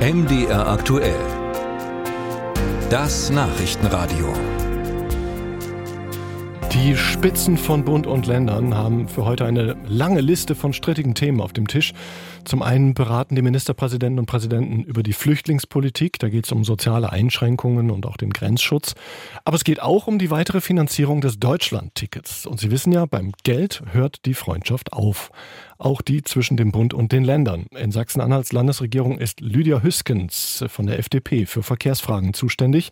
MDR aktuell. Das Nachrichtenradio. Die Spitzen von Bund und Ländern haben für heute eine lange Liste von strittigen Themen auf dem Tisch. Zum einen beraten die Ministerpräsidenten und Präsidenten über die Flüchtlingspolitik. Da geht es um soziale Einschränkungen und auch den Grenzschutz. Aber es geht auch um die weitere Finanzierung des Deutschland-Tickets. Und Sie wissen ja, beim Geld hört die Freundschaft auf. Auch die zwischen dem Bund und den Ländern. In Sachsen-Anhalts Landesregierung ist Lydia Hüskens von der FDP für Verkehrsfragen zuständig.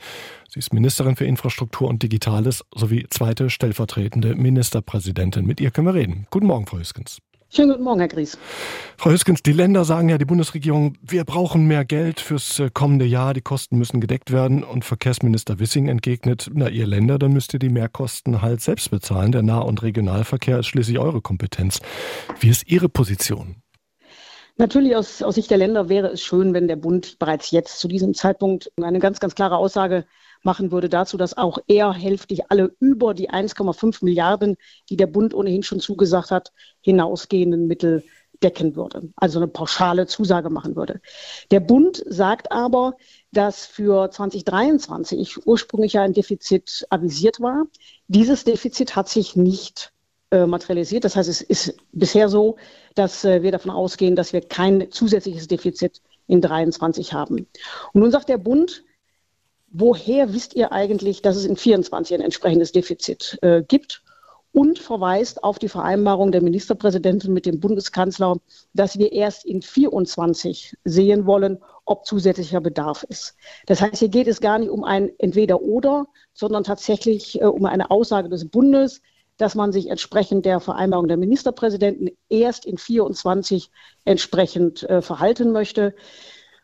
Sie ist Ministerin für Infrastruktur und Digitales sowie zweite stellvertretende Ministerpräsidentin. Mit ihr können wir reden. Guten Morgen, Frau Hüskens. Schönen guten Morgen, Herr Gries. Frau Hüskens, die Länder sagen ja, die Bundesregierung, wir brauchen mehr Geld fürs äh, kommende Jahr, die Kosten müssen gedeckt werden. Und Verkehrsminister Wissing entgegnet, na, ihr Länder, dann müsst ihr die Mehrkosten halt selbst bezahlen. Der Nah- und Regionalverkehr ist schließlich eure Kompetenz. Wie ist Ihre Position? Natürlich aus, aus Sicht der Länder wäre es schön, wenn der Bund bereits jetzt zu diesem Zeitpunkt eine ganz, ganz klare Aussage machen würde dazu, dass auch er hälftig alle über die 1,5 Milliarden, die der Bund ohnehin schon zugesagt hat, hinausgehenden Mittel decken würde, also eine pauschale Zusage machen würde. Der Bund sagt aber, dass für 2023 ursprünglich ein Defizit avisiert war. Dieses Defizit hat sich nicht äh, materialisiert. Das heißt, es ist bisher so, dass äh, wir davon ausgehen, dass wir kein zusätzliches Defizit in 2023 haben. Und nun sagt der Bund, woher wisst ihr eigentlich, dass es in 24 ein entsprechendes Defizit äh, gibt? Und verweist auf die Vereinbarung der Ministerpräsidentin mit dem Bundeskanzler, dass wir erst in 24 sehen wollen, ob zusätzlicher Bedarf ist. Das heißt, hier geht es gar nicht um ein Entweder-Oder, sondern tatsächlich äh, um eine Aussage des Bundes, dass man sich entsprechend der Vereinbarung der Ministerpräsidenten erst in 24 entsprechend äh, verhalten möchte.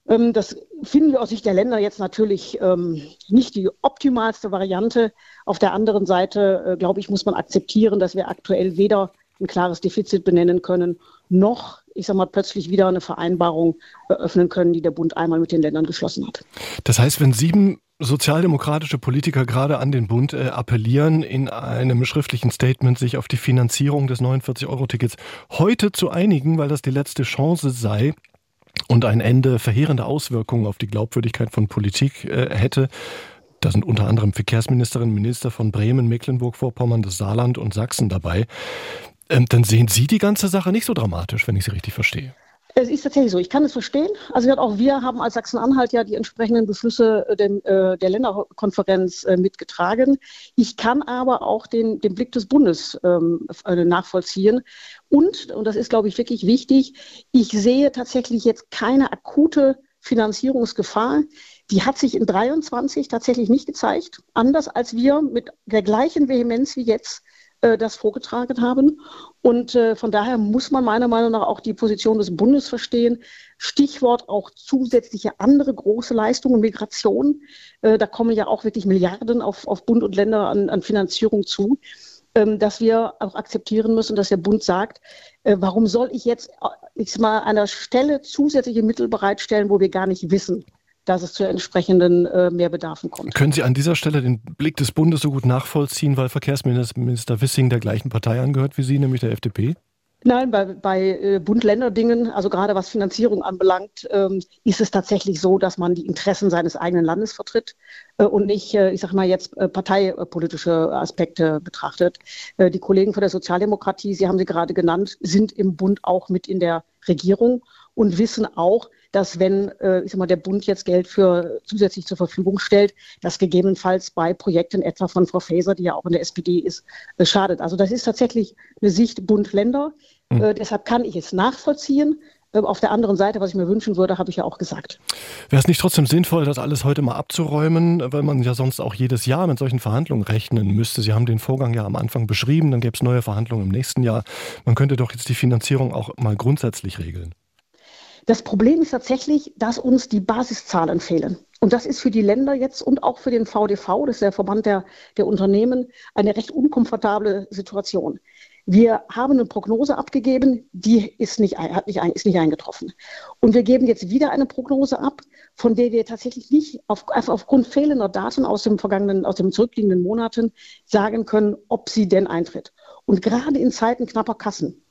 Ähm, das finden wir aus Sicht der Länder jetzt natürlich ähm, nicht die optimalste Variante. Auf der anderen Seite, äh, glaube ich, muss man akzeptieren, dass wir aktuell weder ein klares Defizit benennen können, noch, ich sage mal, plötzlich wieder eine Vereinbarung eröffnen können, die der Bund einmal mit den Ländern geschlossen hat. Das heißt, wenn sieben sozialdemokratische Politiker gerade an den Bund äh, appellieren, in einem schriftlichen Statement sich auf die Finanzierung des 49-Euro-Tickets heute zu einigen, weil das die letzte Chance sei, und ein Ende verheerende Auswirkungen auf die Glaubwürdigkeit von Politik äh, hätte. Da sind unter anderem Verkehrsministerin, Minister von Bremen, Mecklenburg-Vorpommern, das Saarland und Sachsen dabei. Ähm, dann sehen Sie die ganze Sache nicht so dramatisch, wenn ich Sie richtig verstehe. Es ist tatsächlich so. Ich kann es verstehen. Also auch wir haben als Sachsen-Anhalt ja die entsprechenden Beschlüsse äh, der, der Länderkonferenz äh, mitgetragen. Ich kann aber auch den, den Blick des Bundes ähm, äh, nachvollziehen. Und, und das ist, glaube ich, wirklich wichtig, ich sehe tatsächlich jetzt keine akute Finanzierungsgefahr. Die hat sich in 23 tatsächlich nicht gezeigt, anders als wir mit der gleichen Vehemenz wie jetzt äh, das vorgetragen haben. Und äh, von daher muss man meiner Meinung nach auch die Position des Bundes verstehen. Stichwort auch zusätzliche andere große Leistungen, Migration. Äh, da kommen ja auch wirklich Milliarden auf, auf Bund und Länder an, an Finanzierung zu ähm, dass wir auch akzeptieren müssen, dass der Bund sagt, äh, warum soll ich jetzt äh, ich mal an der Stelle zusätzliche Mittel bereitstellen, wo wir gar nicht wissen, dass es zu entsprechenden äh, Mehrbedarfen kommt. Können Sie an dieser Stelle den Blick des Bundes so gut nachvollziehen, weil Verkehrsminister Wissing der gleichen Partei angehört wie Sie, nämlich der FDP? Nein, bei, bei äh, Bund-Länder-Dingen, also gerade was Finanzierung anbelangt, ähm, ist es tatsächlich so, dass man die Interessen seines eigenen Landes vertritt äh, und nicht, äh, ich sage mal jetzt, äh, parteipolitische Aspekte betrachtet. Die Kollegen von der Sozialdemokratie, Sie haben sie gerade genannt, sind im Bund auch mit in der Regierung und wissen auch, dass wenn äh, ich sag mal, der Bund jetzt Geld für zusätzlich zur Verfügung stellt, das gegebenenfalls bei Projekten etwa von Frau Faeser, die ja auch in der SPD ist, äh, schadet. Also das ist tatsächlich eine Sicht Bund-Länder. Mhm. Äh, deshalb kann ich es nachvollziehen. Äh, auf der anderen Seite, was ich mir wünschen würde, habe ich ja auch gesagt. Wäre es nicht trotzdem sinnvoll, das alles heute mal abzuräumen, weil man ja sonst auch jedes Jahr mit solchen Verhandlungen rechnen müsste? Sie haben den Vorgang ja am Anfang beschrieben, dann gäbe es neue Verhandlungen im nächsten Jahr. Man könnte doch jetzt die Finanzierung auch mal grundsätzlich regeln. Das Problem ist tatsächlich, dass uns die Basiszahlen fehlen. Und das ist für die Länder jetzt und auch für den VDV, das ist der Verband der, der Unternehmen, eine recht unkomfortable Situation. Wir haben eine Prognose abgegeben, die ist nicht, hat nicht, ist nicht eingetroffen. Und wir geben jetzt wieder eine Prognose ab, von der wir tatsächlich nicht auf, aufgrund fehlender Daten aus dem vergangenen, aus den zurückliegenden Monaten sagen können, ob sie denn eintritt. Und gerade in Zeiten knapper Kassen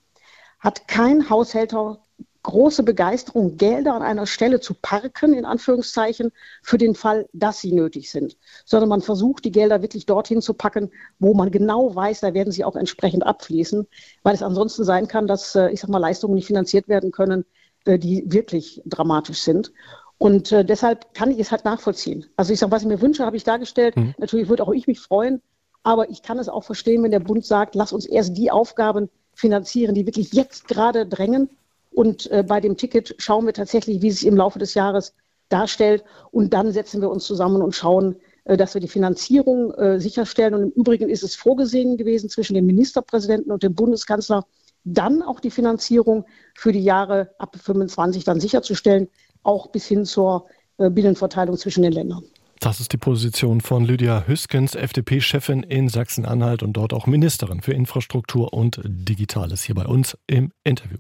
hat kein Haushälter große Begeisterung, Gelder an einer Stelle zu parken, in Anführungszeichen, für den Fall, dass sie nötig sind, sondern man versucht, die Gelder wirklich dorthin zu packen, wo man genau weiß, da werden sie auch entsprechend abfließen, weil es ansonsten sein kann, dass, äh, ich sag mal, Leistungen nicht finanziert werden können, äh, die wirklich dramatisch sind. Und äh, deshalb kann ich es halt nachvollziehen. Also ich sage, was ich mir wünsche, habe ich dargestellt. Mhm. Natürlich würde auch ich mich freuen, aber ich kann es auch verstehen, wenn der Bund sagt, lass uns erst die Aufgaben finanzieren, die wirklich jetzt gerade drängen. Und äh, bei dem Ticket schauen wir tatsächlich, wie sich im Laufe des Jahres darstellt. Und dann setzen wir uns zusammen und schauen, äh, dass wir die Finanzierung äh, sicherstellen. Und im Übrigen ist es vorgesehen gewesen zwischen dem Ministerpräsidenten und dem Bundeskanzler, dann auch die Finanzierung für die Jahre ab 25 dann sicherzustellen, auch bis hin zur äh, Binnenverteilung zwischen den Ländern. Das ist die Position von Lydia Hüskens, FDP-Chefin in Sachsen-Anhalt und dort auch Ministerin für Infrastruktur und Digitales hier bei uns im Interview.